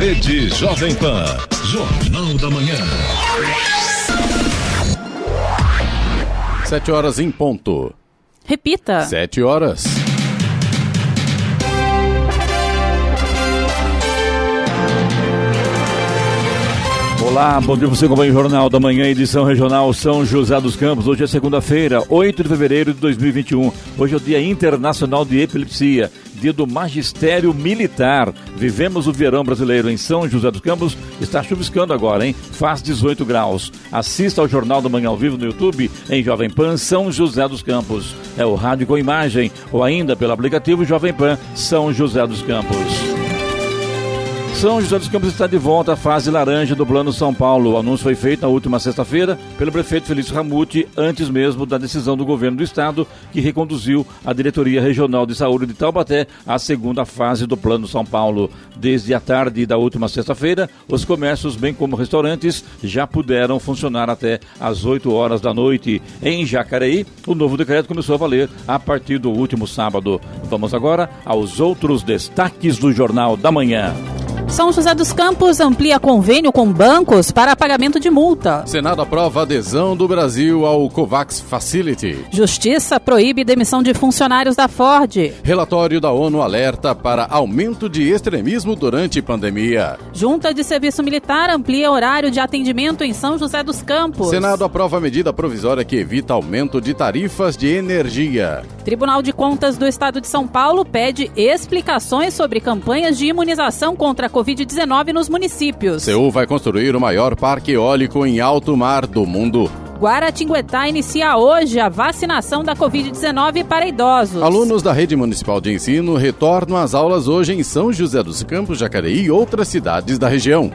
Rede Jovem Pan. Jornal da Manhã. Sete horas em ponto. Repita. Sete horas. Olá, bom dia você acompanha o Jornal da Manhã, edição regional São José dos Campos. Hoje é segunda-feira, 8 de fevereiro de 2021. Hoje é o Dia Internacional de Epilepsia, do Magistério Militar. Vivemos o verão brasileiro em São José dos Campos. Está chuviscando agora, hein? Faz 18 graus. Assista ao Jornal da Manhã ao vivo no YouTube em Jovem Pan São José dos Campos. É o rádio com imagem ou ainda pelo aplicativo Jovem Pan São José dos Campos. São José dos Campos está de volta à fase laranja do Plano São Paulo. O anúncio foi feito na última sexta-feira pelo prefeito Felício Ramute, antes mesmo da decisão do governo do estado, que reconduziu a Diretoria Regional de Saúde de Taubaté à segunda fase do Plano São Paulo. Desde a tarde da última sexta-feira, os comércios, bem como restaurantes, já puderam funcionar até às 8 horas da noite. Em Jacareí, o novo decreto começou a valer a partir do último sábado. Vamos agora aos outros destaques do Jornal da Manhã. São José dos Campos amplia convênio com bancos para pagamento de multa. Senado aprova adesão do Brasil ao COVAX Facility. Justiça proíbe demissão de funcionários da Ford. Relatório da ONU alerta para aumento de extremismo durante pandemia. Junta de Serviço Militar amplia horário de atendimento em São José dos Campos. Senado aprova medida provisória que evita aumento de tarifas de energia. Tribunal de Contas do Estado de São Paulo pede explicações sobre campanhas de imunização contra a Covid-19 nos municípios. Seul vai construir o maior parque eólico em alto mar do mundo. Guaratinguetá inicia hoje a vacinação da Covid-19 para idosos. Alunos da Rede Municipal de Ensino retornam às aulas hoje em São José dos Campos, Jacareí e outras cidades da região.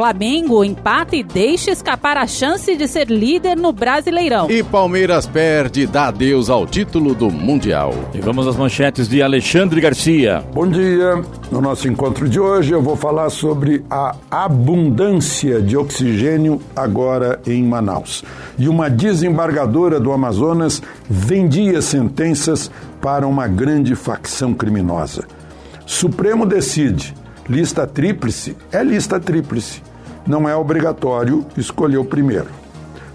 Flamengo empata e deixa escapar a chance de ser líder no Brasileirão. E Palmeiras perde, dá adeus ao título do Mundial. E vamos às manchetes de Alexandre Garcia. Bom dia. No nosso encontro de hoje eu vou falar sobre a abundância de oxigênio agora em Manaus. E uma desembargadora do Amazonas vendia sentenças para uma grande facção criminosa. Supremo decide Lista tríplice é lista tríplice. Não é obrigatório escolher o primeiro.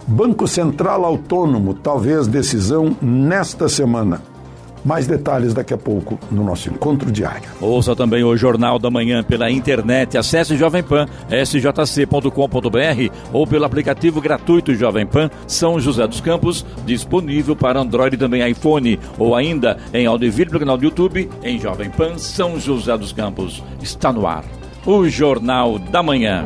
Banco Central Autônomo, talvez decisão nesta semana. Mais detalhes daqui a pouco no nosso encontro diário. Ouça também o Jornal da Manhã pela internet. Acesse Jovem Pan, sjc.com.br ou pelo aplicativo gratuito Jovem Pan São José dos Campos, disponível para Android e também iPhone, ou ainda em vídeo pelo canal do YouTube em Jovem Pan São José dos Campos. Está no ar. O Jornal da Manhã.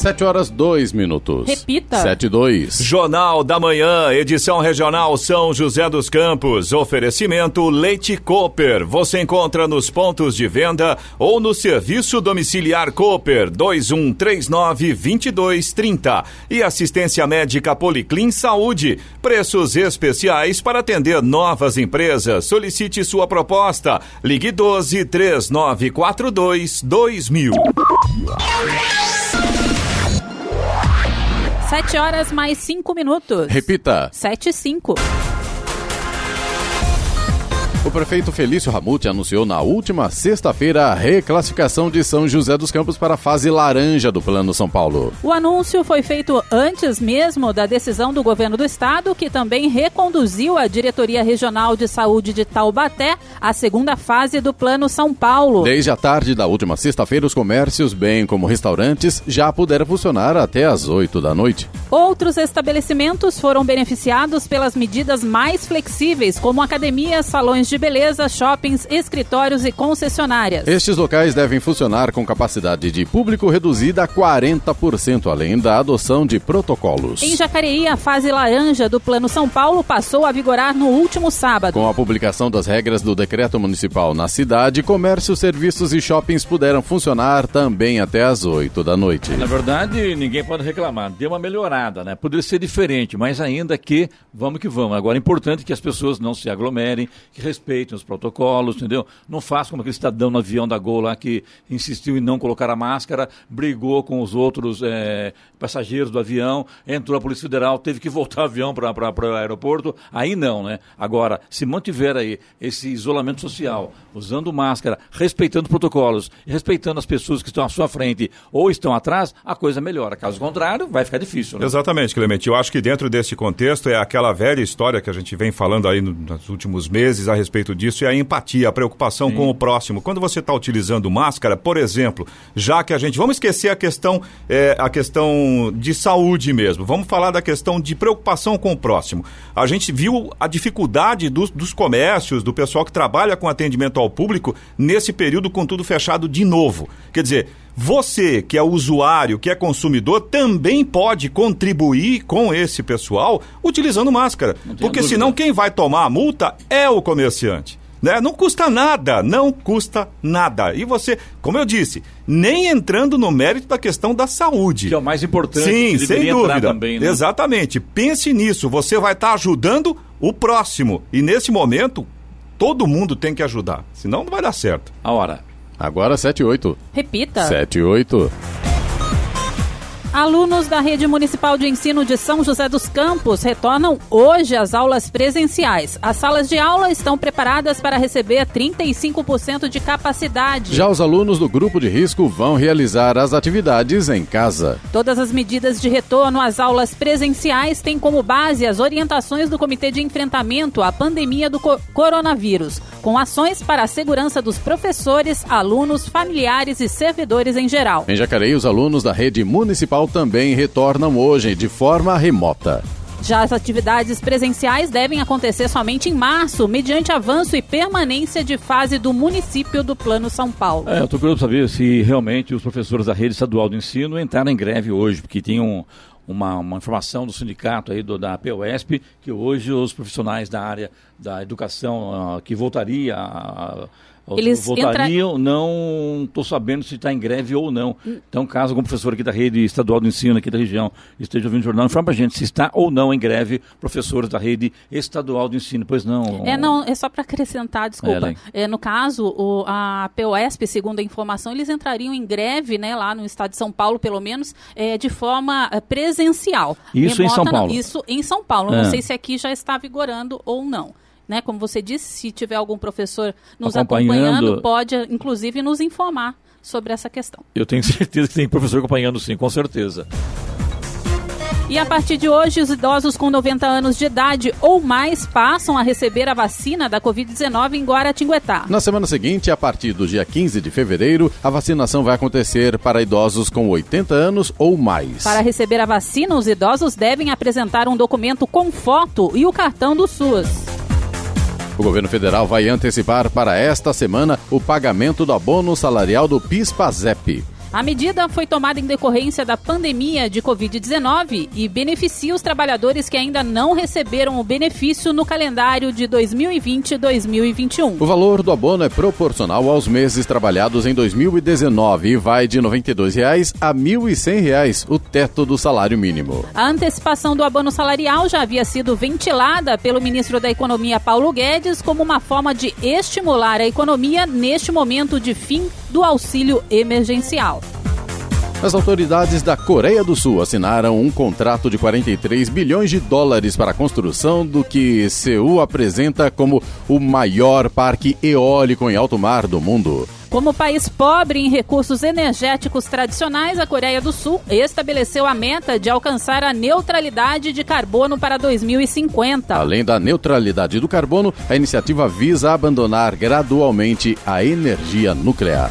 7 horas 2 minutos. Repita. 7 e 2. Jornal da Manhã, edição regional São José dos Campos. Oferecimento Leite Cooper. Você encontra nos pontos de venda ou no serviço domiciliar Cooper 2139 2230. E assistência médica Policlin Saúde. Preços especiais para atender novas empresas. Solicite sua proposta. Ligue 12 3942 2000. Sete horas mais cinco minutos. Repita. Sete e cinco. O prefeito Felício Ramute anunciou na última sexta-feira a reclassificação de São José dos Campos para a fase laranja do Plano São Paulo. O anúncio foi feito antes mesmo da decisão do governo do estado, que também reconduziu a Diretoria Regional de Saúde de Taubaté à segunda fase do Plano São Paulo. Desde a tarde da última sexta-feira, os comércios, bem como restaurantes, já puderam funcionar até às 8 da noite. Outros estabelecimentos foram beneficiados pelas medidas mais flexíveis, como academias, salões de beleza, shoppings, escritórios e concessionárias. Estes locais devem funcionar com capacidade de público reduzida a 40%, além da adoção de protocolos. Em Jacareí, a fase laranja do Plano São Paulo passou a vigorar no último sábado. Com a publicação das regras do decreto municipal na cidade, comércio, serviços e shoppings puderam funcionar também até às 8 da noite. Na verdade, ninguém pode reclamar. Deu uma melhorada né? Poderia ser diferente, mas ainda que vamos que vamos. Agora é importante que as pessoas não se aglomerem, que respeitem os protocolos, entendeu? Não façam como aquele cidadão no avião da Gol lá que insistiu em não colocar a máscara, brigou com os outros é, passageiros do avião, entrou a Polícia Federal, teve que voltar o avião para o aeroporto. Aí não, né? Agora, se mantiver aí esse isolamento social, usando máscara, respeitando protocolos, respeitando as pessoas que estão à sua frente ou estão atrás, a coisa melhora. Caso contrário, vai ficar difícil. Né? Exatamente, Clemente. Eu acho que dentro desse contexto é aquela velha história que a gente vem falando aí nos últimos meses a respeito disso, é a empatia, a preocupação Sim. com o próximo. Quando você está utilizando máscara, por exemplo, já que a gente. Vamos esquecer a questão, é, a questão de saúde mesmo. Vamos falar da questão de preocupação com o próximo. A gente viu a dificuldade dos, dos comércios, do pessoal que trabalha com atendimento ao público, nesse período com tudo fechado de novo. Quer dizer, você, que é usuário, que é consumidor, também pode contribuir com esse pessoal utilizando máscara. Porque dúvida. senão quem vai tomar a multa é o comerciante. Né? Não custa nada, não custa nada. E você, como eu disse, nem entrando no mérito da questão da saúde. Que é o mais importante. Sim, sem dúvida. Também, né? Exatamente. Pense nisso. Você vai estar ajudando o próximo. E nesse momento, todo mundo tem que ajudar. Senão não vai dar certo. A hora. Agora 7 e 8. Repita. 7 e 8. Alunos da Rede Municipal de Ensino de São José dos Campos retornam hoje às aulas presenciais. As salas de aula estão preparadas para receber 35% de capacidade. Já os alunos do grupo de risco vão realizar as atividades em casa. Todas as medidas de retorno às aulas presenciais têm como base as orientações do Comitê de Enfrentamento à Pandemia do Coronavírus, com ações para a segurança dos professores, alunos, familiares e servidores em geral. Em Jacareí, os alunos da Rede Municipal também retornam hoje de forma remota. Já as atividades presenciais devem acontecer somente em março, mediante avanço e permanência de fase do município do Plano São Paulo. É, eu estou curioso saber se realmente os professores da rede estadual do ensino entraram em greve hoje, porque tem um, uma, uma, informação do sindicato aí do, da POSP que hoje os profissionais da área da educação uh, que voltaria a, eles votariam, entra... não estou sabendo se está em greve ou não. Hum. Então, caso algum professor aqui da rede estadual do ensino aqui da região esteja ouvindo o jornal, informa para a gente se está ou não em greve professores da rede estadual do ensino. Pois não. É, não, é só para acrescentar, desculpa. É, é, no caso, o, a POSP, segundo a informação, eles entrariam em greve, né, lá no estado de São Paulo, pelo menos, é, de forma é, presencial. Isso Remota, em São Paulo? Isso em São Paulo. Não é. sei se aqui já está vigorando ou não né? Como você disse, se tiver algum professor nos acompanhando, acompanhando pode inclusive nos informar sobre essa questão. Eu tenho certeza que tem professor acompanhando sim, com certeza. E a partir de hoje, os idosos com 90 anos de idade ou mais passam a receber a vacina da Covid-19 em Guaratinguetá. Na semana seguinte, a partir do dia 15 de fevereiro, a vacinação vai acontecer para idosos com 80 anos ou mais. Para receber a vacina, os idosos devem apresentar um documento com foto e o cartão do SUS. O governo federal vai antecipar para esta semana o pagamento do abono salarial do PIS-PASEP. A medida foi tomada em decorrência da pandemia de Covid-19 e beneficia os trabalhadores que ainda não receberam o benefício no calendário de 2020 e 2021. O valor do abono é proporcional aos meses trabalhados em 2019 e vai de R$ 92,00 a R$ 1.100, o teto do salário mínimo. A antecipação do abono salarial já havia sido ventilada pelo ministro da Economia Paulo Guedes como uma forma de estimular a economia neste momento de fim do auxílio emergencial. As autoridades da Coreia do Sul assinaram um contrato de 43 bilhões de dólares para a construção do que Seul apresenta como o maior parque eólico em alto mar do mundo. Como país pobre em recursos energéticos tradicionais, a Coreia do Sul estabeleceu a meta de alcançar a neutralidade de carbono para 2050. Além da neutralidade do carbono, a iniciativa visa abandonar gradualmente a energia nuclear.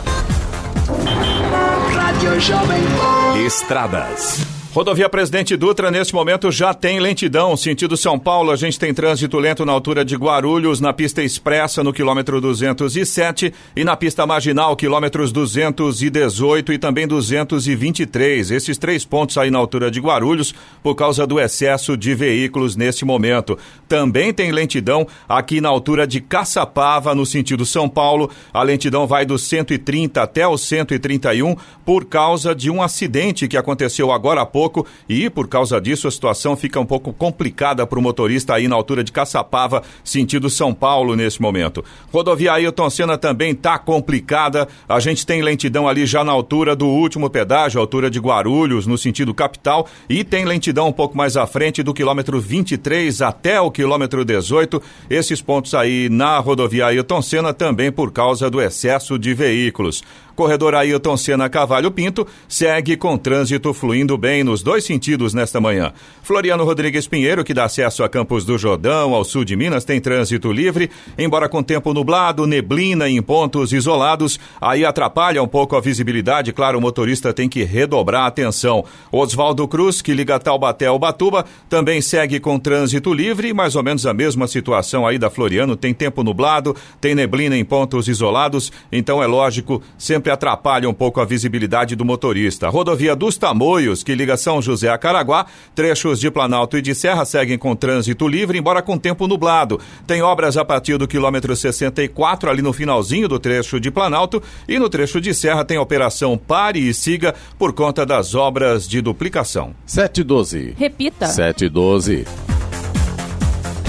Estradas. Rodovia Presidente Dutra, neste momento, já tem lentidão. Sentido São Paulo, a gente tem trânsito lento na altura de Guarulhos, na pista expressa, no quilômetro 207, e na pista marginal, quilômetros 218 e também 223. Esses três pontos aí na altura de Guarulhos, por causa do excesso de veículos neste momento. Também tem lentidão aqui na altura de Caçapava, no sentido São Paulo. A lentidão vai do 130 até o 131, por causa de um acidente que aconteceu agora há pouco pouco e por causa disso a situação fica um pouco complicada para o motorista aí na altura de Caçapava, sentido São Paulo nesse momento. Rodovia Ailton Senna também está complicada. A gente tem lentidão ali já na altura do último pedágio, altura de Guarulhos, no sentido capital, e tem lentidão um pouco mais à frente do quilômetro 23 até o quilômetro 18. Esses pontos aí na rodovia Ailton Senna também por causa do excesso de veículos. Corredor Ailton Senna Cavalho Pinto segue com trânsito fluindo bem nos dois sentidos nesta manhã. Floriano Rodrigues Pinheiro, que dá acesso a Campos do Jordão, ao sul de Minas, tem trânsito livre, embora com tempo nublado, neblina em pontos isolados, aí atrapalha um pouco a visibilidade, claro, o motorista tem que redobrar a atenção. Oswaldo Cruz, que liga Taubaté ao Batuba, também segue com trânsito livre, mais ou menos a mesma situação aí da Floriano, tem tempo nublado, tem neblina em pontos isolados, então é lógico, sempre sempre atrapalha um pouco a visibilidade do motorista. Rodovia dos Tamoios, que liga São José a Caraguá, trechos de Planalto e de Serra seguem com trânsito livre, embora com tempo nublado. Tem obras a partir do quilômetro 64, ali no finalzinho do trecho de Planalto, e no trecho de Serra tem operação Pare e Siga por conta das obras de duplicação. 712. Repita. 712.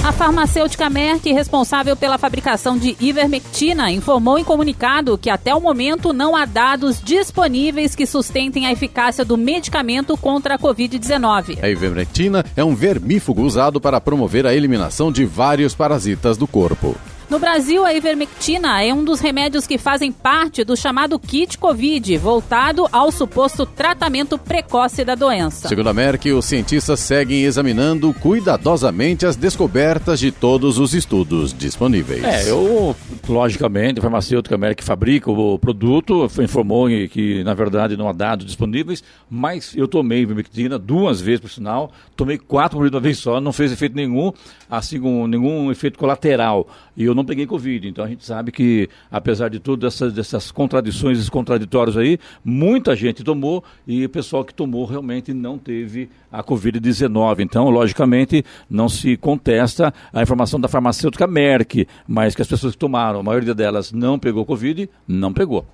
A farmacêutica Merck, responsável pela fabricação de ivermectina, informou em comunicado que até o momento não há dados disponíveis que sustentem a eficácia do medicamento contra a Covid-19. A ivermectina é um vermífugo usado para promover a eliminação de vários parasitas do corpo. No Brasil, a ivermectina é um dos remédios que fazem parte do chamado kit Covid, voltado ao suposto tratamento precoce da doença. Segundo a Merck, os cientistas seguem examinando cuidadosamente as descobertas de todos os estudos disponíveis. É, eu, logicamente, a farmacêutica Merck fabrica o produto, informou que, na verdade, não há dados disponíveis, mas eu tomei ivermectina duas vezes, por sinal, tomei quatro por uma vez só, não fez efeito nenhum, assim, com nenhum efeito colateral. E eu não peguei Covid. Então a gente sabe que, apesar de tudo, dessas contradições e contraditórios aí, muita gente tomou e o pessoal que tomou realmente não teve a Covid-19. Então, logicamente, não se contesta a informação da farmacêutica Merck, mas que as pessoas que tomaram, a maioria delas não pegou Covid, não pegou.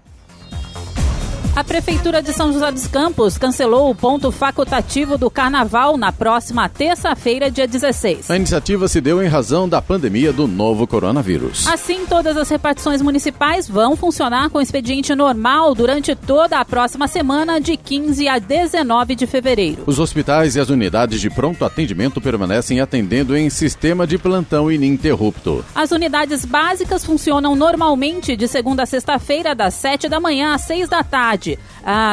A Prefeitura de São José dos Campos cancelou o ponto facultativo do Carnaval na próxima terça-feira, dia 16. A iniciativa se deu em razão da pandemia do novo coronavírus. Assim, todas as repartições municipais vão funcionar com expediente normal durante toda a próxima semana, de 15 a 19 de fevereiro. Os hospitais e as unidades de pronto atendimento permanecem atendendo em sistema de plantão ininterrupto. As unidades básicas funcionam normalmente de segunda a sexta-feira, das 7 da manhã às 6 da tarde tarde.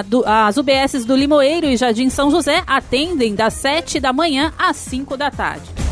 do, as UBSs do Limoeiro e Jardim São José atendem das 7 da manhã às 5 da tarde.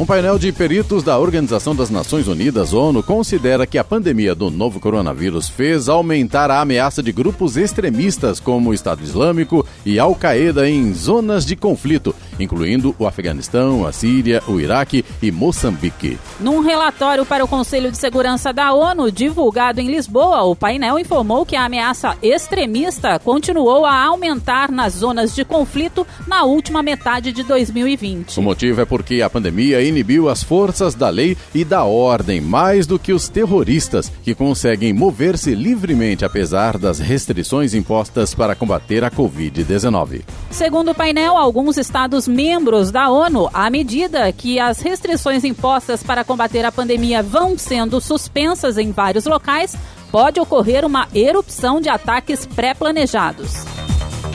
Um painel de peritos da Organização das Nações Unidas, ONU, considera que a pandemia do novo coronavírus fez aumentar a ameaça de grupos extremistas como o Estado Islâmico e Al-Qaeda em zonas de conflito, incluindo o Afeganistão, a Síria, o Iraque e Moçambique. Num relatório para o Conselho de Segurança da ONU, divulgado em Lisboa, o painel informou que a ameaça extremista continuou a aumentar nas zonas de conflito na última metade de 2020. O motivo é porque a pandemia inibiu as forças da lei e da ordem mais do que os terroristas, que conseguem mover-se livremente apesar das restrições impostas para combater a Covid-19. Segundo o painel, alguns estados membros da ONU, à medida que as restrições impostas para combater a pandemia vão sendo suspensas em vários locais, pode ocorrer uma erupção de ataques pré-planejados.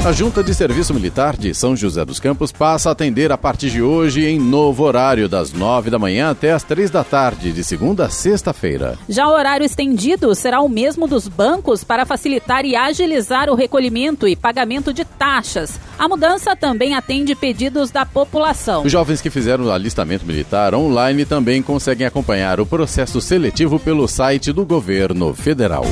A Junta de Serviço Militar de São José dos Campos passa a atender a partir de hoje em novo horário, das nove da manhã até as três da tarde, de segunda a sexta-feira. Já o horário estendido será o mesmo dos bancos para facilitar e agilizar o recolhimento e pagamento de taxas. A mudança também atende pedidos da população. Os jovens que fizeram o alistamento militar online também conseguem acompanhar o processo seletivo pelo site do governo federal.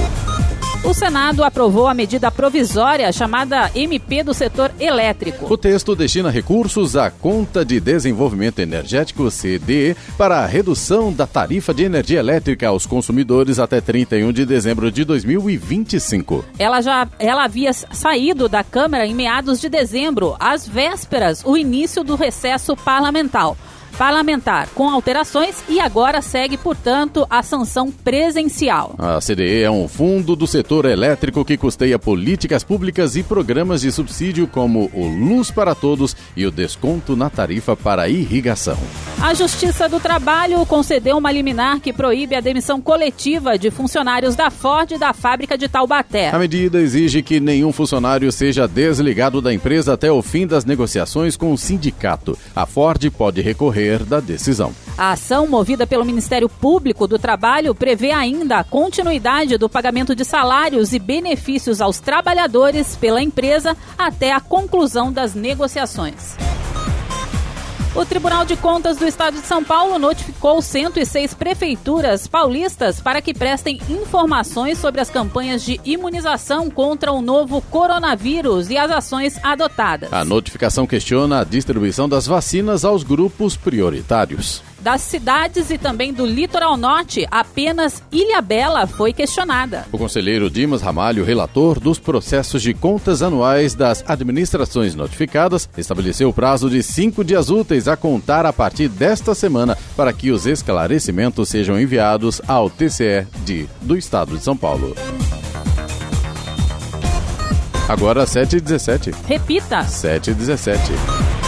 O Senado aprovou a medida provisória chamada MP do setor elétrico. O texto destina recursos à Conta de Desenvolvimento Energético CDE para a redução da tarifa de energia elétrica aos consumidores até 31 de dezembro de 2025. Ela já ela havia saído da Câmara em meados de dezembro, às vésperas, o início do recesso parlamentar. Parlamentar com alterações e agora segue, portanto, a sanção presencial. A CDE é um fundo do setor elétrico que custeia políticas públicas e programas de subsídio como o Luz para Todos e o desconto na tarifa para irrigação. A Justiça do Trabalho concedeu uma liminar que proíbe a demissão coletiva de funcionários da Ford e da fábrica de Taubaté. A medida exige que nenhum funcionário seja desligado da empresa até o fim das negociações com o sindicato. A Ford pode recorrer da decisão. A ação movida pelo Ministério Público do Trabalho prevê ainda a continuidade do pagamento de salários e benefícios aos trabalhadores pela empresa até a conclusão das negociações. O Tribunal de Contas do Estado de São Paulo notificou 106 prefeituras paulistas para que prestem informações sobre as campanhas de imunização contra o novo coronavírus e as ações adotadas. A notificação questiona a distribuição das vacinas aos grupos prioritários das cidades e também do litoral norte, apenas Ilha Bela foi questionada. O conselheiro Dimas Ramalho, relator dos processos de contas anuais das administrações notificadas, estabeleceu o prazo de cinco dias úteis a contar a partir desta semana para que os esclarecimentos sejam enviados ao TCE de, do Estado de São Paulo. Agora 7h17. Repita. 7h17.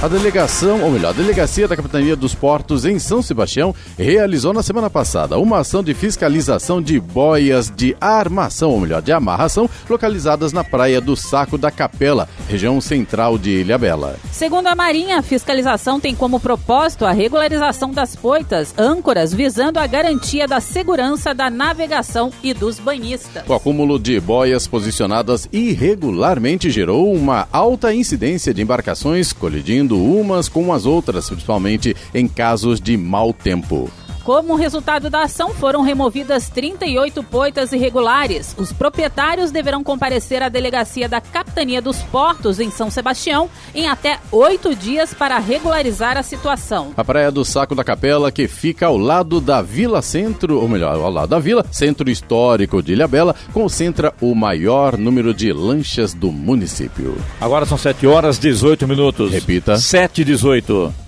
A delegação, ou melhor, a delegacia da Capitania dos Portos em São Sebastião realizou na semana passada uma ação de fiscalização de boias de armação, ou melhor, de amarração, localizadas na praia do Saco da Capela, região central de Ilha Bela. Segundo a Marinha, a fiscalização tem como propósito a regularização das poitas, âncoras, visando a garantia da segurança da navegação e dos banhistas. O acúmulo de boias posicionadas irregularmente gerou uma alta incidência de embarcações colidindo umas com as outras, principalmente em casos de mau tempo. Como resultado da ação, foram removidas 38 poitas irregulares. Os proprietários deverão comparecer à delegacia da Capitania dos Portos, em São Sebastião, em até oito dias para regularizar a situação. A Praia do Saco da Capela, que fica ao lado da Vila Centro, ou melhor, ao lado da Vila, Centro Histórico de Ilhabela, concentra o maior número de lanchas do município. Agora são 7 horas 18 minutos. Repita. 7 e 18.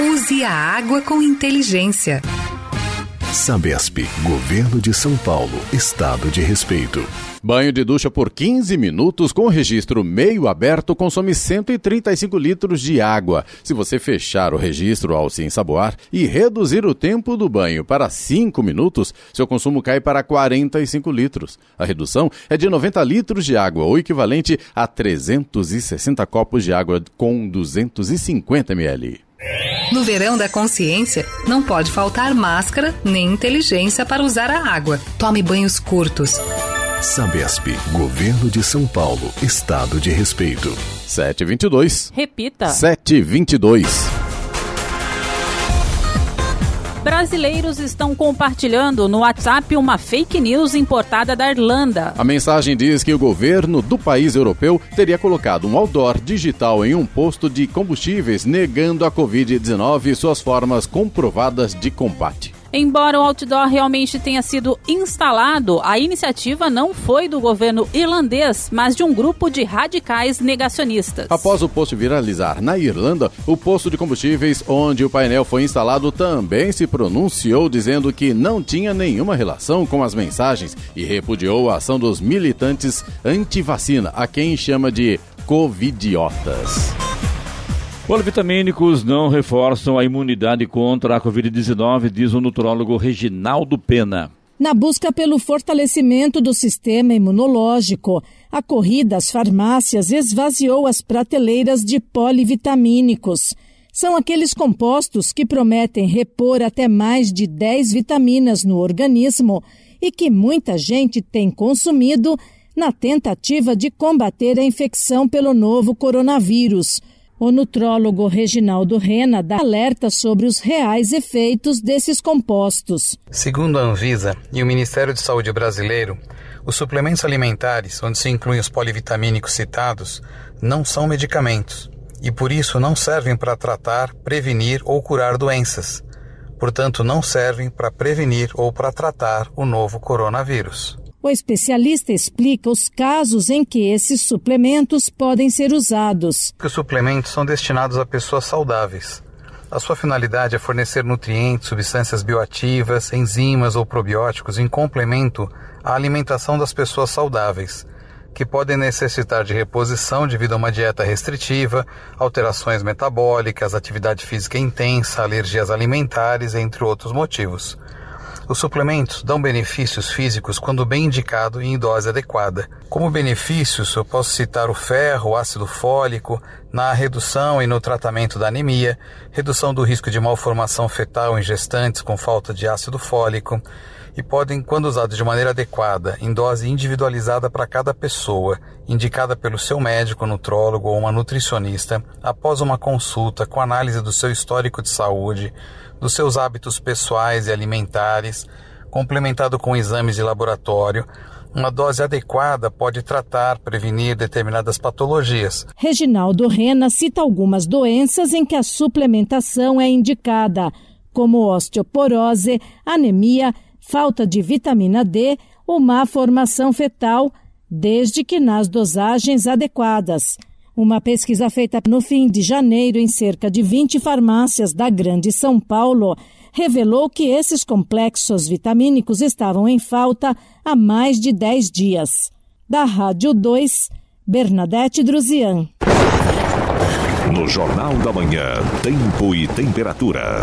Use a água com inteligência. Sabesp, Governo de São Paulo, Estado de Respeito. Banho de ducha por 15 minutos com registro meio aberto consome 135 litros de água. Se você fechar o registro ao se ensaboar e reduzir o tempo do banho para 5 minutos, seu consumo cai para 45 litros. A redução é de 90 litros de água, o equivalente a 360 copos de água com 250 ml. No verão da consciência, não pode faltar máscara nem inteligência para usar a água. Tome banhos curtos. Sabesp, Governo de São Paulo, Estado de Respeito. 722. Repita. 722. Brasileiros estão compartilhando no WhatsApp uma fake news importada da Irlanda. A mensagem diz que o governo do país europeu teria colocado um outdoor digital em um posto de combustíveis negando a Covid-19 e suas formas comprovadas de combate. Embora o outdoor realmente tenha sido instalado, a iniciativa não foi do governo irlandês, mas de um grupo de radicais negacionistas. Após o post viralizar na Irlanda, o posto de combustíveis onde o painel foi instalado também se pronunciou dizendo que não tinha nenhuma relação com as mensagens e repudiou a ação dos militantes anti-vacina, a quem chama de covidiotas. Polivitamínicos não reforçam a imunidade contra a Covid-19, diz o nutrólogo Reginaldo Pena. Na busca pelo fortalecimento do sistema imunológico, a corrida às farmácias esvaziou as prateleiras de polivitamínicos. São aqueles compostos que prometem repor até mais de 10 vitaminas no organismo e que muita gente tem consumido na tentativa de combater a infecção pelo novo coronavírus. O nutrólogo Reginaldo Rena dá alerta sobre os reais efeitos desses compostos. Segundo a Anvisa e o Ministério de Saúde brasileiro, os suplementos alimentares, onde se incluem os polivitamínicos citados, não são medicamentos e por isso não servem para tratar, prevenir ou curar doenças. Portanto, não servem para prevenir ou para tratar o novo coronavírus. O especialista explica os casos em que esses suplementos podem ser usados. Os suplementos são destinados a pessoas saudáveis. A sua finalidade é fornecer nutrientes, substâncias bioativas, enzimas ou probióticos em complemento à alimentação das pessoas saudáveis, que podem necessitar de reposição devido a uma dieta restritiva, alterações metabólicas, atividade física intensa, alergias alimentares, entre outros motivos. Os suplementos dão benefícios físicos quando bem indicado e em dose adequada. Como benefícios, eu posso citar o ferro, o ácido fólico, na redução e no tratamento da anemia, redução do risco de malformação fetal em gestantes com falta de ácido fólico, e podem, quando usados de maneira adequada, em dose individualizada para cada pessoa, indicada pelo seu médico, nutrólogo ou uma nutricionista, após uma consulta com análise do seu histórico de saúde, dos seus hábitos pessoais e alimentares, complementado com exames de laboratório, uma dose adequada pode tratar, prevenir determinadas patologias. Reginaldo Rena cita algumas doenças em que a suplementação é indicada, como osteoporose, anemia, falta de vitamina D ou má formação fetal, desde que nas dosagens adequadas. Uma pesquisa feita no fim de janeiro em cerca de 20 farmácias da Grande São Paulo revelou que esses complexos vitamínicos estavam em falta há mais de 10 dias. Da Rádio 2, Bernadette Druzian. No Jornal da Manhã, Tempo e Temperatura.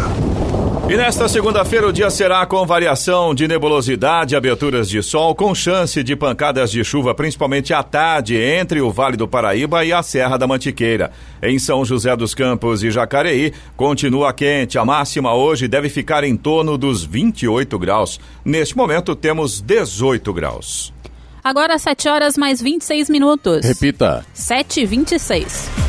E nesta segunda-feira o dia será com variação de nebulosidade, aberturas de sol, com chance de pancadas de chuva, principalmente à tarde, entre o Vale do Paraíba e a Serra da Mantiqueira. Em São José dos Campos e Jacareí, continua quente. A máxima hoje deve ficar em torno dos 28 graus. Neste momento temos 18 graus. Agora 7 horas mais 26 minutos. Repita. 7 e 26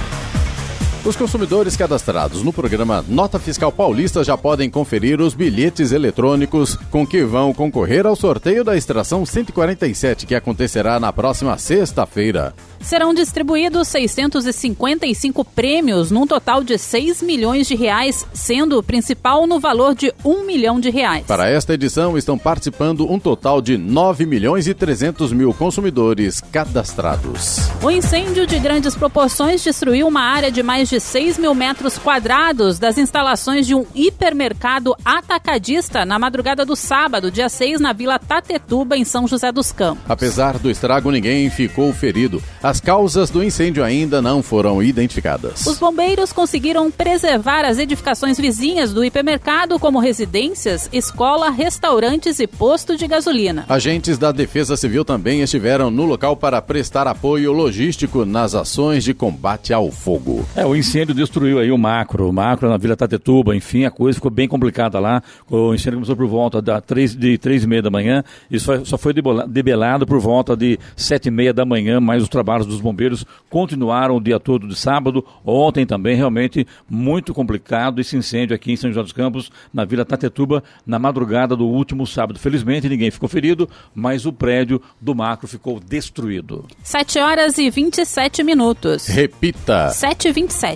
os consumidores cadastrados no programa Nota Fiscal Paulista já podem conferir os bilhetes eletrônicos com que vão concorrer ao sorteio da extração 147, que acontecerá na próxima sexta-feira. Serão distribuídos 655 prêmios, num total de 6 milhões de reais, sendo o principal no valor de 1 milhão de reais. Para esta edição estão participando um total de 9 milhões e 300 mil consumidores cadastrados. O incêndio de grandes proporções destruiu uma área de mais de 6 mil metros quadrados das instalações de um hipermercado atacadista na madrugada do sábado, dia 6, na Vila Tatetuba, em São José dos Campos. Apesar do estrago, ninguém ficou ferido. As causas do incêndio ainda não foram identificadas. Os bombeiros conseguiram preservar as edificações vizinhas do hipermercado, como residências, escola, restaurantes e posto de gasolina. Agentes da Defesa Civil também estiveram no local para prestar apoio logístico nas ações de combate ao fogo. É, o incêndio destruiu aí o macro, o macro na Vila Tatetuba, enfim, a coisa ficou bem complicada lá. O incêndio começou por volta da três, de três e meia da manhã e só, só foi debelado por volta de sete e meia da manhã, mas os trabalhos trabalhos dos bombeiros continuaram o dia todo de sábado. Ontem também, realmente, muito complicado esse incêndio aqui em São José dos Campos, na Vila Tatetuba, na madrugada do último sábado. Felizmente, ninguém ficou ferido, mas o prédio do macro ficou destruído. 7 horas e 27 minutos. Repita. 7 e 27.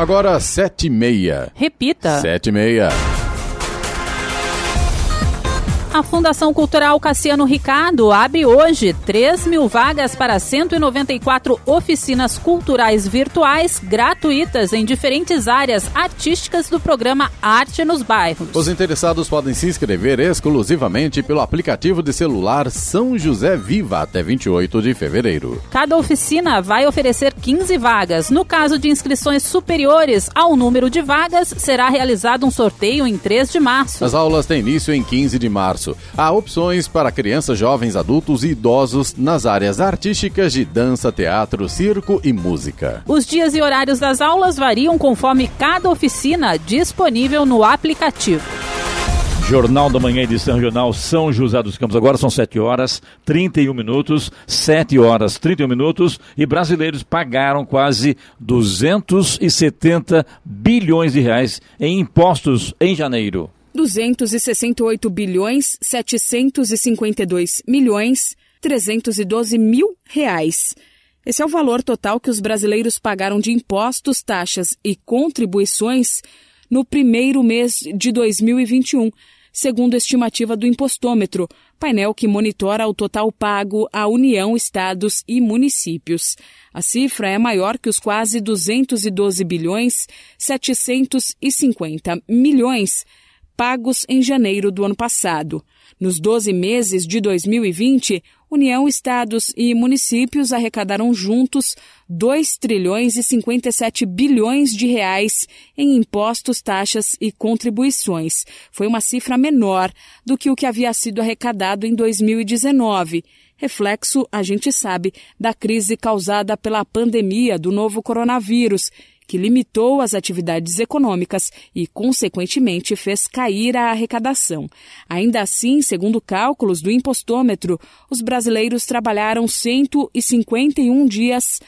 Agora, sete e meia. Repita. Sete e meia. A Fundação Cultural Cassiano Ricardo abre hoje 3 mil vagas para 194 oficinas culturais virtuais gratuitas em diferentes áreas artísticas do programa Arte nos Bairros. Os interessados podem se inscrever exclusivamente pelo aplicativo de celular São José Viva até 28 de fevereiro. Cada oficina vai oferecer 15 vagas. No caso de inscrições superiores ao número de vagas, será realizado um sorteio em 3 de março. As aulas têm início em 15 de março março. Há opções para crianças, jovens, adultos e idosos nas áreas artísticas de dança, teatro, circo e música. Os dias e horários das aulas variam conforme cada oficina disponível no aplicativo. Jornal da Manhã, edição regional São José dos Campos. Agora são 7 horas 31 minutos, 7 horas 31 minutos, e brasileiros pagaram quase 270 bilhões de reais em impostos em janeiro. 268 bilhões 752 milhões 312 mil reais. Esse é o valor total que os brasileiros pagaram de impostos, taxas e contribuições no primeiro mês de 2021, segundo a estimativa do Impostômetro, painel que monitora o total pago à União, estados e municípios. A cifra é maior que os quase 212 bilhões 750 milhões pagos em janeiro do ano passado. Nos 12 meses de 2020, União, estados e municípios arrecadaram juntos 2 trilhões e 57 bilhões de reais em impostos, taxas e contribuições. Foi uma cifra menor do que o que havia sido arrecadado em 2019 reflexo, a gente sabe, da crise causada pela pandemia do novo coronavírus, que limitou as atividades econômicas e, consequentemente, fez cair a arrecadação. Ainda assim, segundo cálculos do impostômetro, os brasileiros trabalharam 151 dias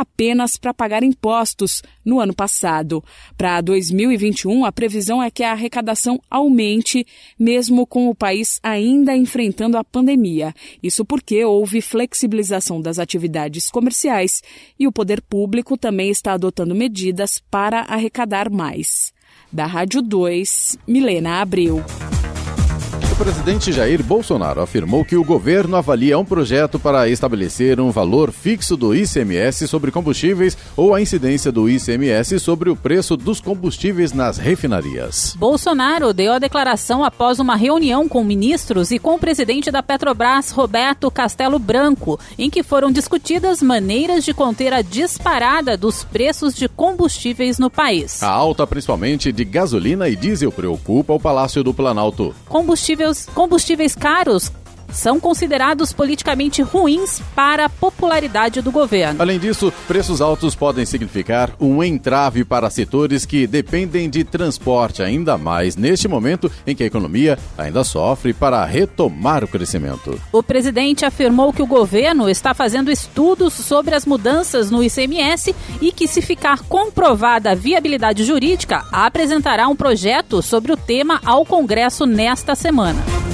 apenas para pagar impostos no ano passado. Para 2021, a previsão é que a arrecadação aumente, mesmo com o país ainda enfrentando a pandemia. Isso porque houve flexibilização das atividades comerciais e o poder público também está adotando medidas para arrecadar mais. Da Rádio 2, Milena Abreu presidente Jair Bolsonaro afirmou que o governo avalia um projeto para estabelecer um valor fixo do ICMS sobre combustíveis ou a incidência do ICMS sobre o preço dos combustíveis nas refinarias. Bolsonaro deu a declaração após uma reunião com ministros e com o presidente da Petrobras, Roberto Castelo Branco, em que foram discutidas maneiras de conter a disparada dos preços de combustíveis no país. A alta, principalmente de gasolina e diesel, preocupa o Palácio do Planalto. Combustível combustíveis caros são considerados politicamente ruins para a popularidade do governo. Além disso, preços altos podem significar um entrave para setores que dependem de transporte, ainda mais neste momento em que a economia ainda sofre para retomar o crescimento. O presidente afirmou que o governo está fazendo estudos sobre as mudanças no ICMS e que, se ficar comprovada a viabilidade jurídica, apresentará um projeto sobre o tema ao Congresso nesta semana.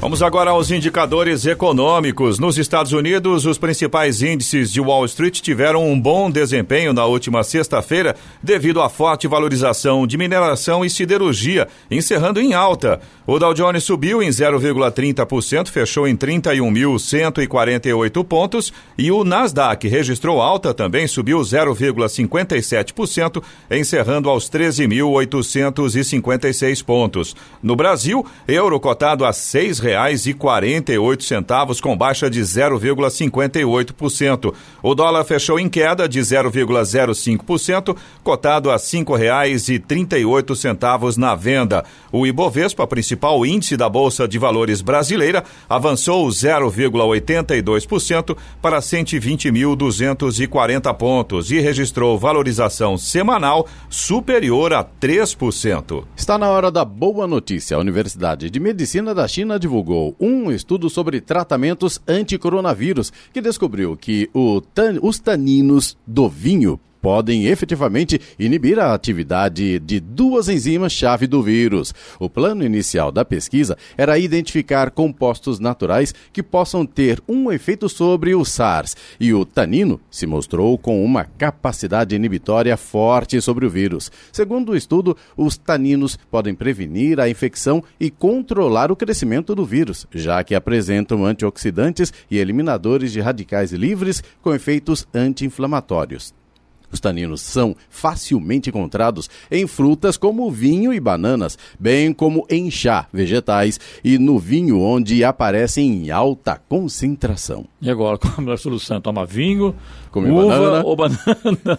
Vamos agora aos indicadores econômicos. Nos Estados Unidos, os principais índices de Wall Street tiveram um bom desempenho na última sexta-feira devido à forte valorização de mineração e siderurgia, encerrando em alta. O Dow Jones subiu em 0,30%, fechou em 31.148 pontos e o Nasdaq registrou alta, também subiu 0,57%, encerrando aos 13.856 pontos. No Brasil, euro cotado a seis reais e quarenta e oito centavos, com baixa de 0,58%. O dólar fechou em queda de 0,05%, cotado a cinco reais e trinta e oito centavos na venda. O Ibovespa, principal índice da Bolsa de Valores brasileira, avançou 0,82% para 120.240 pontos e registrou valorização semanal superior a 3%. Está na hora da boa notícia. A Universidade de Medicina da China divulgou divulgou um estudo sobre tratamentos anti-coronavírus que descobriu que tan, os taninos do vinho podem efetivamente inibir a atividade de duas enzimas-chave do vírus. O plano inicial da pesquisa era identificar compostos naturais que possam ter um efeito sobre o SARS, e o tanino se mostrou com uma capacidade inibitória forte sobre o vírus. Segundo o estudo, os taninos podem prevenir a infecção e controlar o crescimento do vírus, já que apresentam antioxidantes e eliminadores de radicais livres com efeitos anti-inflamatórios. Os taninos são facilmente encontrados em frutas como vinho e bananas, bem como em chá, vegetais e no vinho onde aparecem em alta concentração. E agora, qual a melhor solução? Toma vinho, Comer uva banana. ou banana?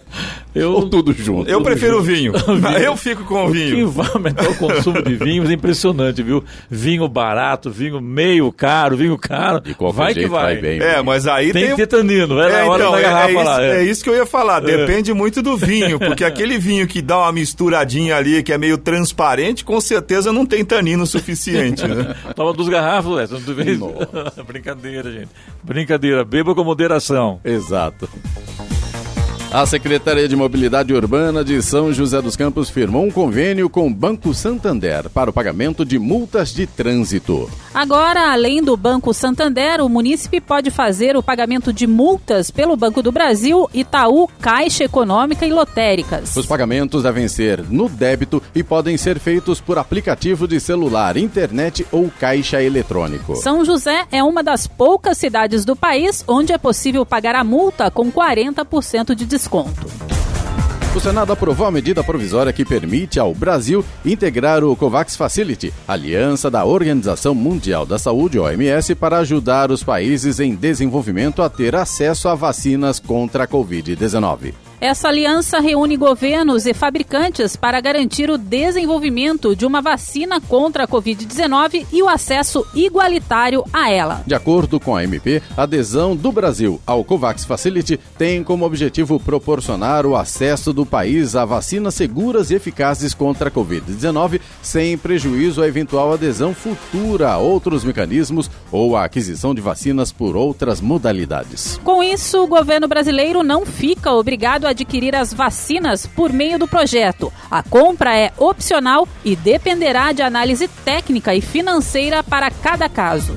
Eu, Ou tudo junto. Eu prefiro o vinho. vinho. Eu fico com o que vinho. vai aumentar o consumo de vinhos é impressionante, viu? Vinho barato, vinho meio caro, vinho caro. De qualquer vai que jeito vai. vai bem. É, mas aí Tem tem, que ter tanino, É, na hora então, da é- garrafa é, isso, lá. é isso que eu ia falar. Depende muito do vinho, porque aquele vinho que dá uma misturadinha ali, que é meio transparente, com certeza não tem tanino suficiente, né? Toma duas garrafas, vê? Brincadeira, gente. Brincadeira. Beba com moderação. Exato. A Secretaria de Mobilidade Urbana de São José dos Campos firmou um convênio com o Banco Santander para o pagamento de multas de trânsito. Agora, além do Banco Santander, o munícipe pode fazer o pagamento de multas pelo Banco do Brasil, Itaú, Caixa Econômica e Lotéricas. Os pagamentos devem ser no débito e podem ser feitos por aplicativo de celular, internet ou caixa eletrônico. São José é uma das poucas cidades do país onde é possível pagar a multa com 40% de desconto. O Senado aprovou a medida provisória que permite ao Brasil integrar o COVAX Facility, aliança da Organização Mundial da Saúde, OMS, para ajudar os países em desenvolvimento a ter acesso a vacinas contra a Covid-19. Essa aliança reúne governos e fabricantes para garantir o desenvolvimento de uma vacina contra a Covid-19 e o acesso igualitário a ela. De acordo com a MP, a adesão do Brasil ao COVAX Facility tem como objetivo proporcionar o acesso do país a vacinas seguras e eficazes contra a Covid-19, sem prejuízo à eventual adesão futura a outros mecanismos ou a aquisição de vacinas por outras modalidades. Com isso, o governo brasileiro não fica obrigado a adquirir as vacinas por meio do projeto. A compra é opcional e dependerá de análise técnica e financeira para cada caso.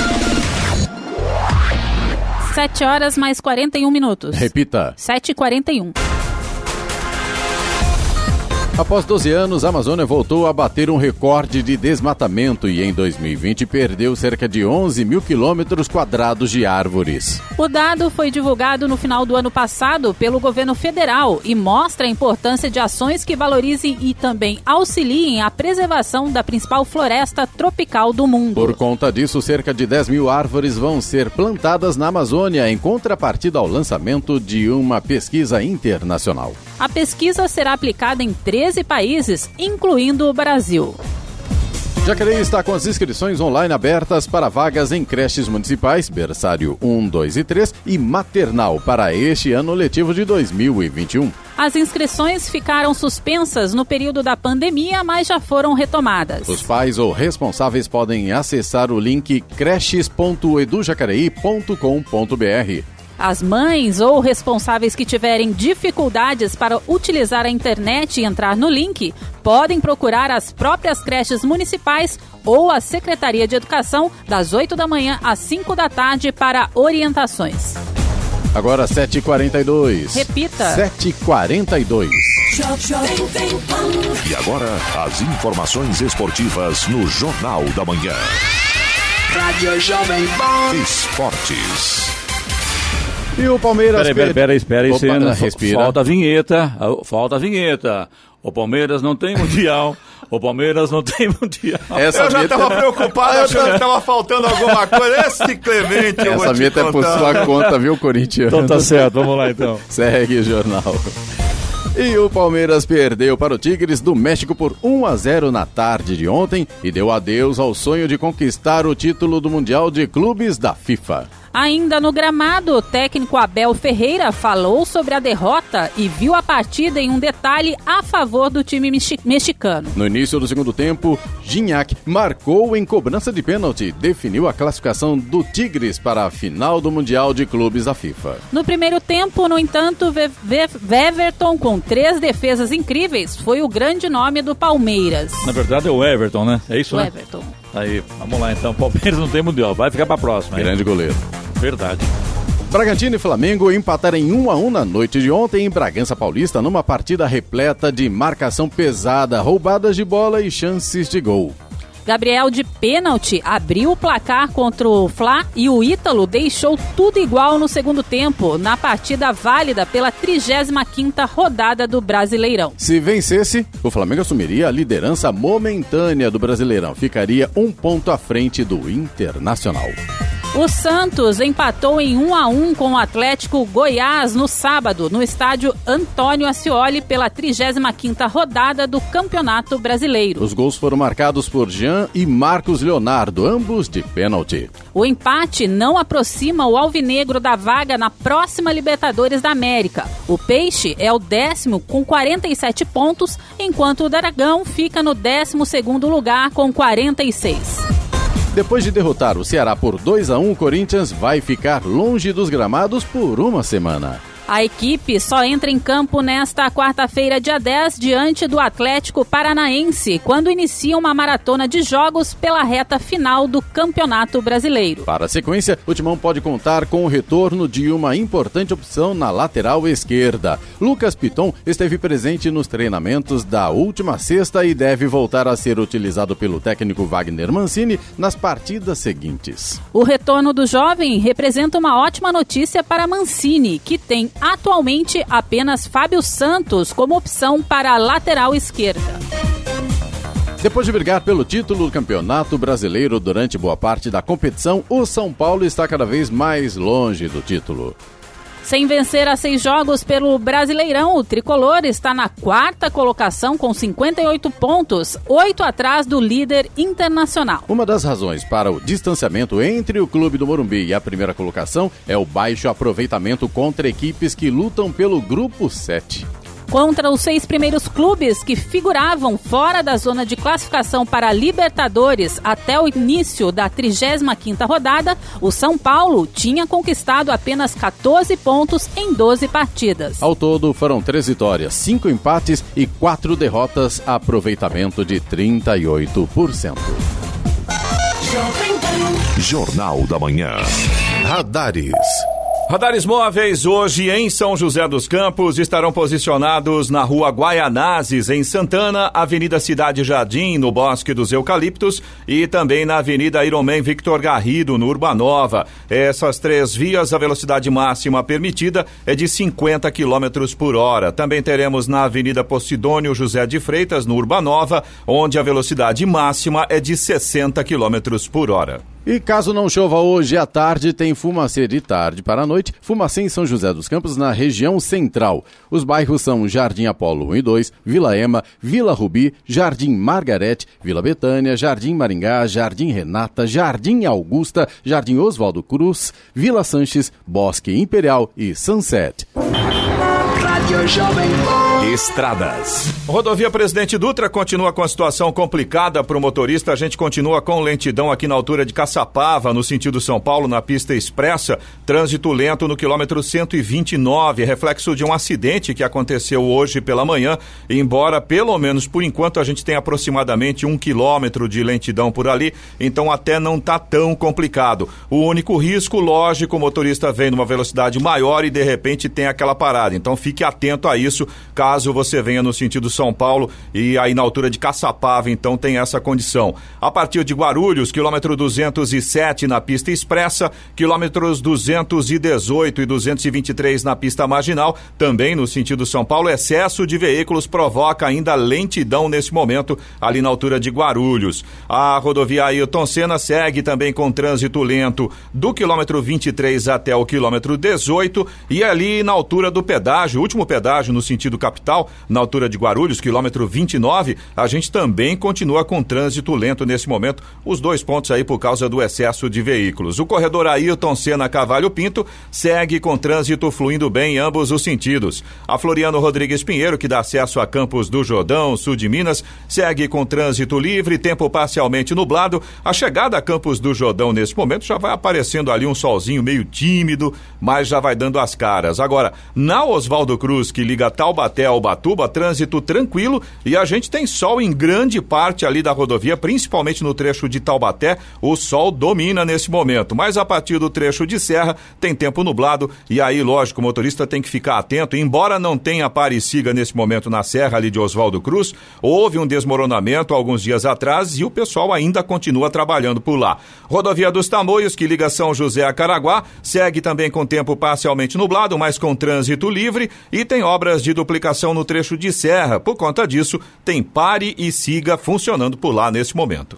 7 horas mais 41 minutos. Repita. 7h41. Após 12 anos, a Amazônia voltou a bater um recorde de desmatamento e em 2020 perdeu cerca de 11 mil quilômetros quadrados de árvores. O dado foi divulgado no final do ano passado pelo governo federal e mostra a importância de ações que valorizem e também auxiliem a preservação da principal floresta tropical do mundo. Por conta disso, cerca de 10 mil árvores vão ser plantadas na Amazônia em contrapartida ao lançamento de uma pesquisa internacional. A pesquisa será aplicada em 13 países, incluindo o Brasil. Jacareí está com as inscrições online abertas para vagas em creches municipais, berçário 1, 2 e 3 e maternal para este ano letivo de 2021. As inscrições ficaram suspensas no período da pandemia, mas já foram retomadas. Os pais ou responsáveis podem acessar o link creches.edujacareí.com.br. As mães ou responsáveis que tiverem dificuldades para utilizar a internet e entrar no link podem procurar as próprias creches municipais ou a Secretaria de Educação das 8 da manhã às 5 da tarde para orientações. Agora 7h42. Repita. 7h42. E agora, as informações esportivas no Jornal da Manhã. Rádio Jovem Pan. Esportes. E o Palmeiras. Peraí, peraí, peraí, espera aí, cena. respira. Falta a vinheta. ah, Falta a vinheta. O Palmeiras não tem mundial. O Palmeiras não tem mundial. Essa eu já estava preocupado, achando que estava faltando alguma coisa. Esse Clemente, eu Essa meta é por sua conta, viu, Corinthians? Então tá certo, vamos lá então. Segue o jornal. E o Palmeiras perdeu para o Tigres do México por 1 a 0 na tarde de ontem e deu adeus ao sonho de conquistar o título do Mundial de Clubes da FIFA. Ainda no gramado, o técnico Abel Ferreira falou sobre a derrota e viu a partida em um detalhe a favor do time mexicano. No início do segundo tempo, Gignac marcou em cobrança de pênalti, definiu a classificação do Tigres para a final do Mundial de Clubes da FIFA. No primeiro tempo, no entanto, Weverton, com três defesas incríveis, foi o grande nome do Palmeiras. Na verdade é o Everton, né? É isso, o né? Everton. Aí, vamos lá então. Palmeiras não tem mundial, vai ficar para próxima. Hein? Grande goleiro. Verdade. Bragantino e Flamengo empataram em 1 a 1 na noite de ontem em Bragança Paulista numa partida repleta de marcação pesada, roubadas de bola e chances de gol. Gabriel de pênalti abriu o placar contra o Fla e o Ítalo deixou tudo igual no segundo tempo, na partida válida pela 35ª rodada do Brasileirão. Se vencesse, o Flamengo assumiria a liderança momentânea do Brasileirão, ficaria um ponto à frente do Internacional. O Santos empatou em 1 a 1 com o Atlético Goiás no sábado, no estádio Antônio Ascioli, pela 35ª rodada do Campeonato Brasileiro. Os gols foram marcados por Jean e Marcos Leonardo, ambos de pênalti. O empate não aproxima o alvinegro da vaga na próxima Libertadores da América. O Peixe é o décimo com 47 pontos, enquanto o Dragão fica no 12º lugar com 46. Depois de derrotar o Ceará por 2 a 1, o Corinthians vai ficar longe dos gramados por uma semana. A equipe só entra em campo nesta quarta-feira, dia 10, diante do Atlético Paranaense, quando inicia uma maratona de jogos pela reta final do Campeonato Brasileiro. Para a sequência, o Timão pode contar com o retorno de uma importante opção na lateral esquerda. Lucas Piton esteve presente nos treinamentos da última sexta e deve voltar a ser utilizado pelo técnico Wagner Mancini nas partidas seguintes. O retorno do jovem representa uma ótima notícia para Mancini, que tem atualmente apenas Fábio Santos como opção para a lateral esquerda. Depois de brigar pelo título do Campeonato Brasileiro durante boa parte da competição, o São Paulo está cada vez mais longe do título. Sem vencer a seis jogos pelo Brasileirão, o tricolor está na quarta colocação com 58 pontos, oito atrás do líder internacional. Uma das razões para o distanciamento entre o clube do Morumbi e a primeira colocação é o baixo aproveitamento contra equipes que lutam pelo Grupo 7. Contra os seis primeiros clubes que figuravam fora da zona de classificação para a Libertadores até o início da 35ª rodada, o São Paulo tinha conquistado apenas 14 pontos em 12 partidas. Ao todo, foram três vitórias, cinco empates e quatro derrotas, aproveitamento de 38%. Jornal da Manhã. Radares. Radares móveis hoje em São José dos Campos estarão posicionados na rua Guaianazes, em Santana, Avenida Cidade Jardim, no Bosque dos Eucaliptos e também na Avenida Iromem Victor Garrido, no Urbanova. Essas três vias, a velocidade máxima permitida é de 50 km por hora. Também teremos na Avenida Posidônio José de Freitas, no Urbanova, onde a velocidade máxima é de 60 km por hora. E caso não chova hoje à tarde, tem fumacê de tarde para a noite, fumacê em São José dos Campos, na região central. Os bairros são Jardim Apolo 1 e 2, Vila Ema, Vila Rubi, Jardim Margarete, Vila Betânia, Jardim Maringá, Jardim Renata, Jardim Augusta, Jardim Oswaldo Cruz, Vila Sanches, Bosque Imperial e Sunset. Estradas. Rodovia Presidente Dutra continua com a situação complicada para o motorista. A gente continua com lentidão aqui na altura de Caçapava, no sentido São Paulo, na pista expressa. Trânsito lento no quilômetro 129, reflexo de um acidente que aconteceu hoje pela manhã. Embora, pelo menos por enquanto, a gente tem aproximadamente um quilômetro de lentidão por ali, então até não está tão complicado. O único risco, lógico, o motorista vem numa velocidade maior e de repente tem aquela parada. Então fique atento a isso, caso caso você venha no sentido São Paulo e aí na altura de Caçapava, então tem essa condição. A partir de Guarulhos, quilômetro 207 na pista expressa, quilômetros 218 e 223 na pista marginal, também no sentido São Paulo, excesso de veículos provoca ainda lentidão nesse momento ali na altura de Guarulhos. A rodovia Ailton Senna segue também com trânsito lento do quilômetro 23 até o quilômetro 18 e ali na altura do pedágio, último pedágio no sentido capital, na altura de Guarulhos, quilômetro 29, a gente também continua com trânsito lento nesse momento, os dois pontos aí por causa do excesso de veículos. O corredor Ailton Senna Cavalho Pinto segue com trânsito fluindo bem em ambos os sentidos. A Floriano Rodrigues Pinheiro, que dá acesso a Campos do Jordão, sul de Minas, segue com trânsito livre, tempo parcialmente nublado. A chegada a Campos do Jordão nesse momento já vai aparecendo ali um solzinho meio tímido, mas já vai dando as caras. Agora, na Oswaldo Cruz, que liga Taubaté ao Batuba, trânsito tranquilo e a gente tem sol em grande parte ali da rodovia, principalmente no trecho de Taubaté. O sol domina nesse momento, mas a partir do trecho de Serra tem tempo nublado e aí, lógico, o motorista tem que ficar atento. Embora não tenha pare siga nesse momento na Serra ali de Oswaldo Cruz, houve um desmoronamento alguns dias atrás e o pessoal ainda continua trabalhando por lá. Rodovia dos Tamoios, que liga São José a Caraguá, segue também com tempo parcialmente nublado, mas com trânsito livre e tem obras de duplicação no trecho de serra. Por conta disso, tem pare e siga funcionando por lá nesse momento.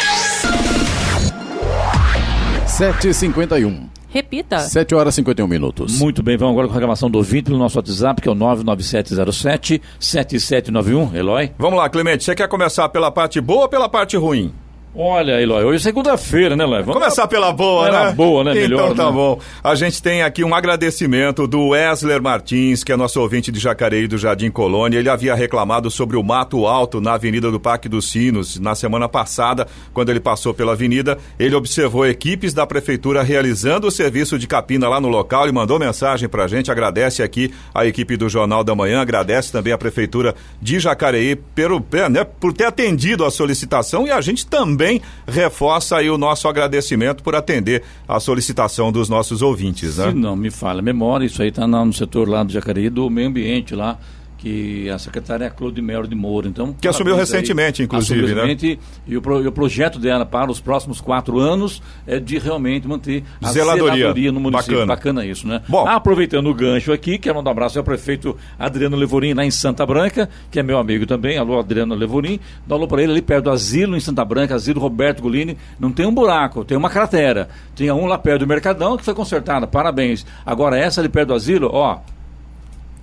7h51. Repita. 7 horas e 51 minutos. Muito bem, vamos agora com a reclamação do ouvinte no nosso WhatsApp, que é o 99707-7791. Eloy? Vamos lá, Clemente. Você quer começar pela parte boa ou pela parte ruim? Olha, Eloy, hoje é segunda-feira, né, Eloy? Vamos Começar pela boa, pela né? boa, né? Melhor, Então tá né? bom. A gente tem aqui um agradecimento do Wesley Martins, que é nosso ouvinte de Jacareí do Jardim Colônia. Ele havia reclamado sobre o mato alto na Avenida do Parque dos Sinos na semana passada, quando ele passou pela avenida. Ele observou equipes da prefeitura realizando o serviço de capina lá no local e mandou mensagem pra gente. Agradece aqui a equipe do Jornal da Manhã, agradece também a prefeitura de Jacareí pelo, né, por ter atendido a solicitação e a gente também reforça aí o nosso agradecimento por atender a solicitação dos nossos ouvintes, né? Se não me falha a memória, isso aí está no setor lá do Jacareí, do meio ambiente lá, que a secretária é a Claude Melo de Moura. Então, Que assumiu parabéns aí. recentemente, inclusive, Assumiu né? recentemente, E o, pro- e o projeto dela para os próximos quatro anos é de realmente manter a Zeladoria. no município. Bacana. Bacana isso, né? Bom. Aproveitando o gancho aqui, quero mandar um abraço ao prefeito Adriano Levorim, lá em Santa Branca, que é meu amigo também. Alô, Adriano Levorim. Dá um alô para ele ali perto do asilo em Santa Branca, asilo Roberto Golini. Não tem um buraco, tem uma cratera. Tinha um lá perto do Mercadão que foi consertada. Parabéns. Agora essa ali perto do asilo, ó.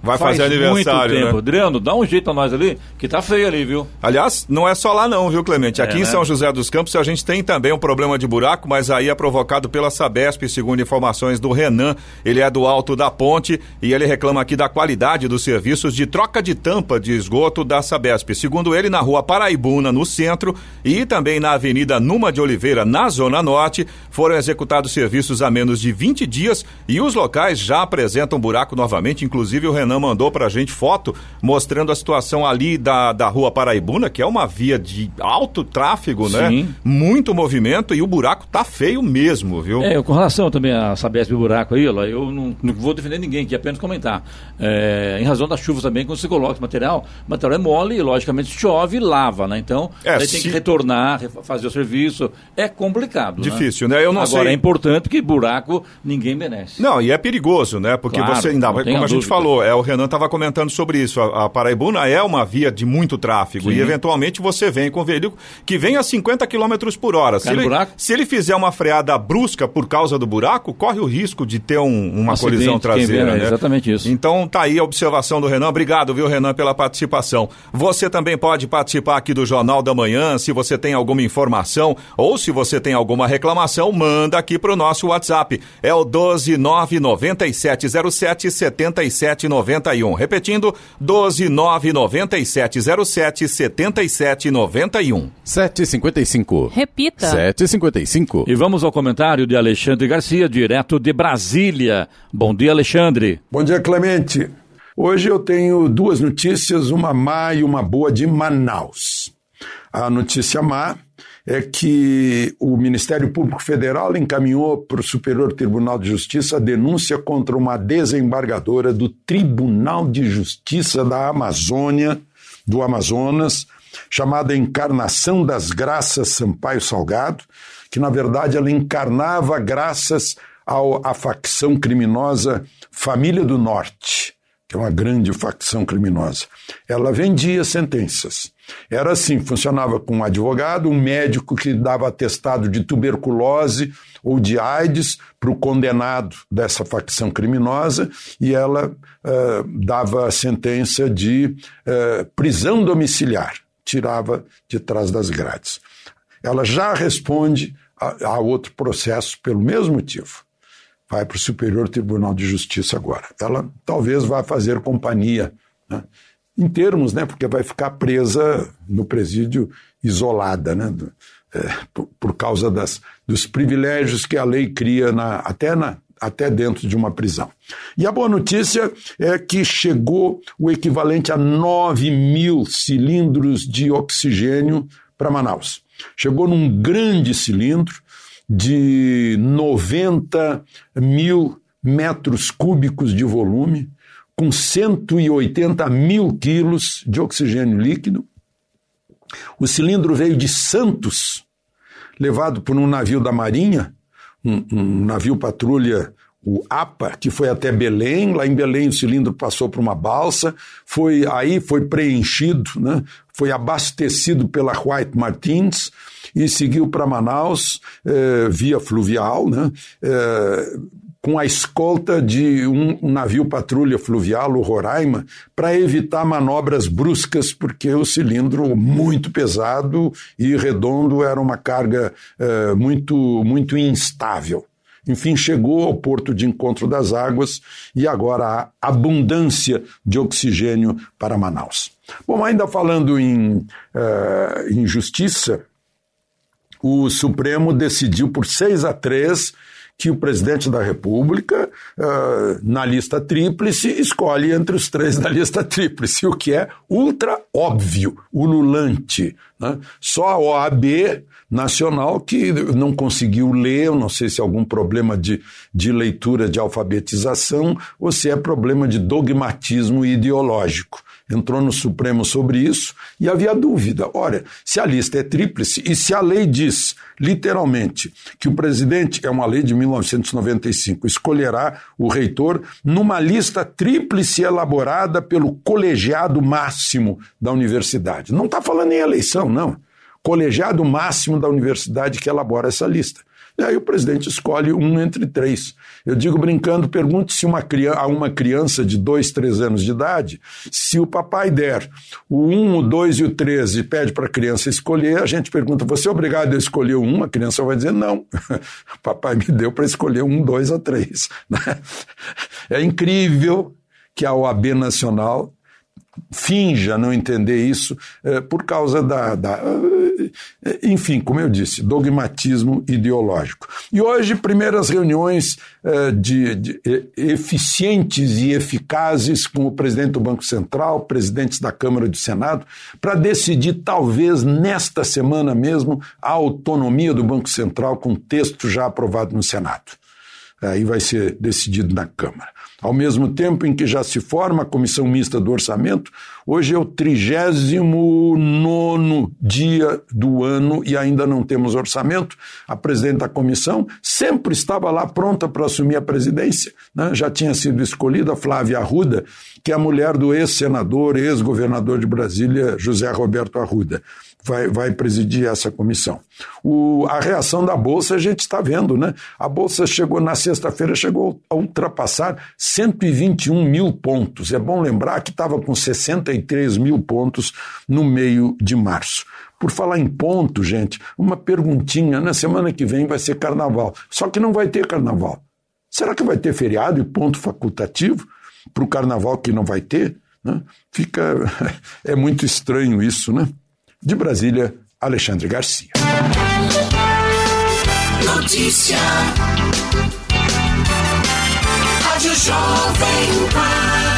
Vai faz fazer aniversário, muito tempo. né? Adriano, dá um jeito a nós ali, que tá feio ali, viu? Aliás, não é só lá não, viu, Clemente? Aqui É, em né? São José dos Campos a gente tem também um problema de buraco, mas aí é provocado pela Sabesp, segundo informações do Renan. Ele é do Alto da Ponte e ele reclama aqui da qualidade dos serviços de troca de tampa de esgoto da Sabesp. Segundo ele, na rua Paraibuna, no centro, e também na Avenida Numa de Oliveira, na Zona Norte, foram executados serviços há menos de 20 dias e os locais já apresentam buraco novamente. Inclusive, o Renan mandou pra gente foto mostrando a situação ali da, da rua Paraibuna, que é uma via de alto tráfego, né? Sim. Muito movimento e o buraco tá feio mesmo, viu? É, com relação também a Sabesp buraco aí, eu não, não vou defender ninguém aqui, apenas comentar. É, em razão das chuvas também, quando você coloca esse material, o material é mole e, logicamente, chove e lava, né? Então, É, aí tem se- que retornar, fazer o serviço. É complicado. né? Difícil, né? Eu não Agora, sei- é importante que buraco ninguém merece. Não, e é perigoso, né? Porque Claro, você ainda, como tenha a gente falou, é, o Renan estava comentando sobre isso. A, a Paraibuna é uma via de muito tráfego Sim. e eventualmente você vem com um veículo que vem a 50 km por hora. Se ele, se ele fizer uma freada brusca por causa do buraco, corre o risco de ter um- uma Um acidente, colisão traseira. vê, né? né? Exatamente isso. Então tá aí a observação do Renan. Obrigado, viu, Renan, pela participação. Você também pode participar aqui do Jornal da Manhã. Se você tem alguma informação ou se você tem alguma reclamação, manda aqui pro nosso WhatsApp. É o 12997077790. 7791. Repetindo, 1299707 7791. 755. Repita. 755. E vamos ao comentário de Alexandre Garcia, direto de Brasília. Bom dia, Alexandre. Bom dia, Clemente. Hoje eu tenho duas notícias, uma má e uma boa de Manaus. A notícia má é que o Ministério Público Federal encaminhou para o Superior Tribunal de Justiça a denúncia contra uma desembargadora do Tribunal de Justiça da Amazônia, do Amazonas, chamada Encarnação das Graças Sampaio Salgado, que na verdade ela encarnava graças ao, à facção criminosa Família do Norte, que é uma grande facção criminosa. Ela vendia sentenças. Era assim, funcionava com um advogado, um médico que dava atestado de tuberculose ou de AIDS para o condenado dessa facção criminosa e ela uh, dava a sentença de uh, prisão domiciliar, tirava de trás das grades. Ela já responde a, a outro processo pelo mesmo motivo vai para o Superior Tribunal de Justiça agora. Ela talvez vá fazer companhia, né? Em termos, né? porque vai ficar presa no presídio isolada, né? É, por, por, causa das, dos privilégios que a lei cria na, até, na, até dentro de uma prisão. E a boa notícia é que chegou o equivalente a 9 mil cilindros de oxigênio para Manaus. Chegou num grande cilindro de 90 mil metros cúbicos de volume, com 180 mil quilos de oxigênio líquido. O cilindro veio de Santos, levado por um navio da Marinha, um, um navio patrulha o APA, que foi até Belém, lá em Belém o cilindro passou por uma balsa, foi aí foi preenchido, né, foi abastecido pela White Martins e seguiu para Manaus eh, via fluvial, né, eh, com a escolta de um, navio patrulha fluvial, o Roraima, para evitar manobras bruscas, porque o cilindro muito pesado e redondo era uma carga eh, muito, muito instável. Enfim, chegou ao porto de encontro das águas e agora há abundância de oxigênio para Manaus. Bom, ainda falando em, uh, em justiça, o Supremo decidiu por 6 a 3 que o presidente da República, uh, na lista tríplice, escolhe entre os três da lista tríplice, o que é ultra óbvio, ululante. Né? Só a OAB nacional que não conseguiu ler, eu não sei se é algum problema de, de leitura de alfabetização ou se é problema de dogmatismo ideológico. Entrou no Supremo sobre isso e havia dúvida. Olha, se a lista é tríplice e se a lei diz, literalmente, que o presidente, é uma lei de 1995, escolherá o reitor numa lista tríplice elaborada pelo colegiado máximo da universidade. Não está falando em eleição, não colegiado máximo da universidade que elabora essa lista. E aí o presidente escolhe um entre três. Eu digo brincando, pergunte se uma criança, a uma criança de dois, três anos de idade, se o papai der o um, o dois e o três e pede para a criança escolher, a gente pergunta, você é obrigado a escolher um? A criança vai dizer, não, o papai me deu para escolher um, dois a três. É incrível que a OAB Nacional finja não entender isso é, por causa da, da, eh, Enfim, como eu disse, dogmatismo ideológico. E hoje, primeiras reuniões é, de, de, eficientes e eficazes com o presidente do Banco Central, presidentes da Câmara e do Senado, para decidir, talvez nesta semana mesmo, a autonomia do Banco Central com texto já aprovado no Senado. Aí vai ser decidido na Câmara. Ao mesmo tempo em que já se forma a comissão mista do orçamento, hoje é o 39 dia do ano e ainda não temos orçamento. A presidente da comissão sempre estava lá pronta para assumir a presidência. Né? Já tinha sido escolhida Flávia Arruda, que é a mulher do ex-senador, ex-governador de Brasília, José Roberto Arruda vai, vai presidir essa comissão. O, a reação da Bolsa a gente está vendo, né? A Bolsa chegou na sexta-feira, chegou a ultrapassar 121 mil pontos. É bom lembrar que estava com 63 mil pontos no meio de março. Por falar em ponto, gente, uma perguntinha: na semana que vem vai ser carnaval. Só que não vai ter carnaval. Será que vai ter feriado e ponto facultativo? para o carnaval que não vai ter, né? fica. É muito estranho isso, né? De Brasília, Alexandre Garcia. Notícia. Rádio Jovem Pan.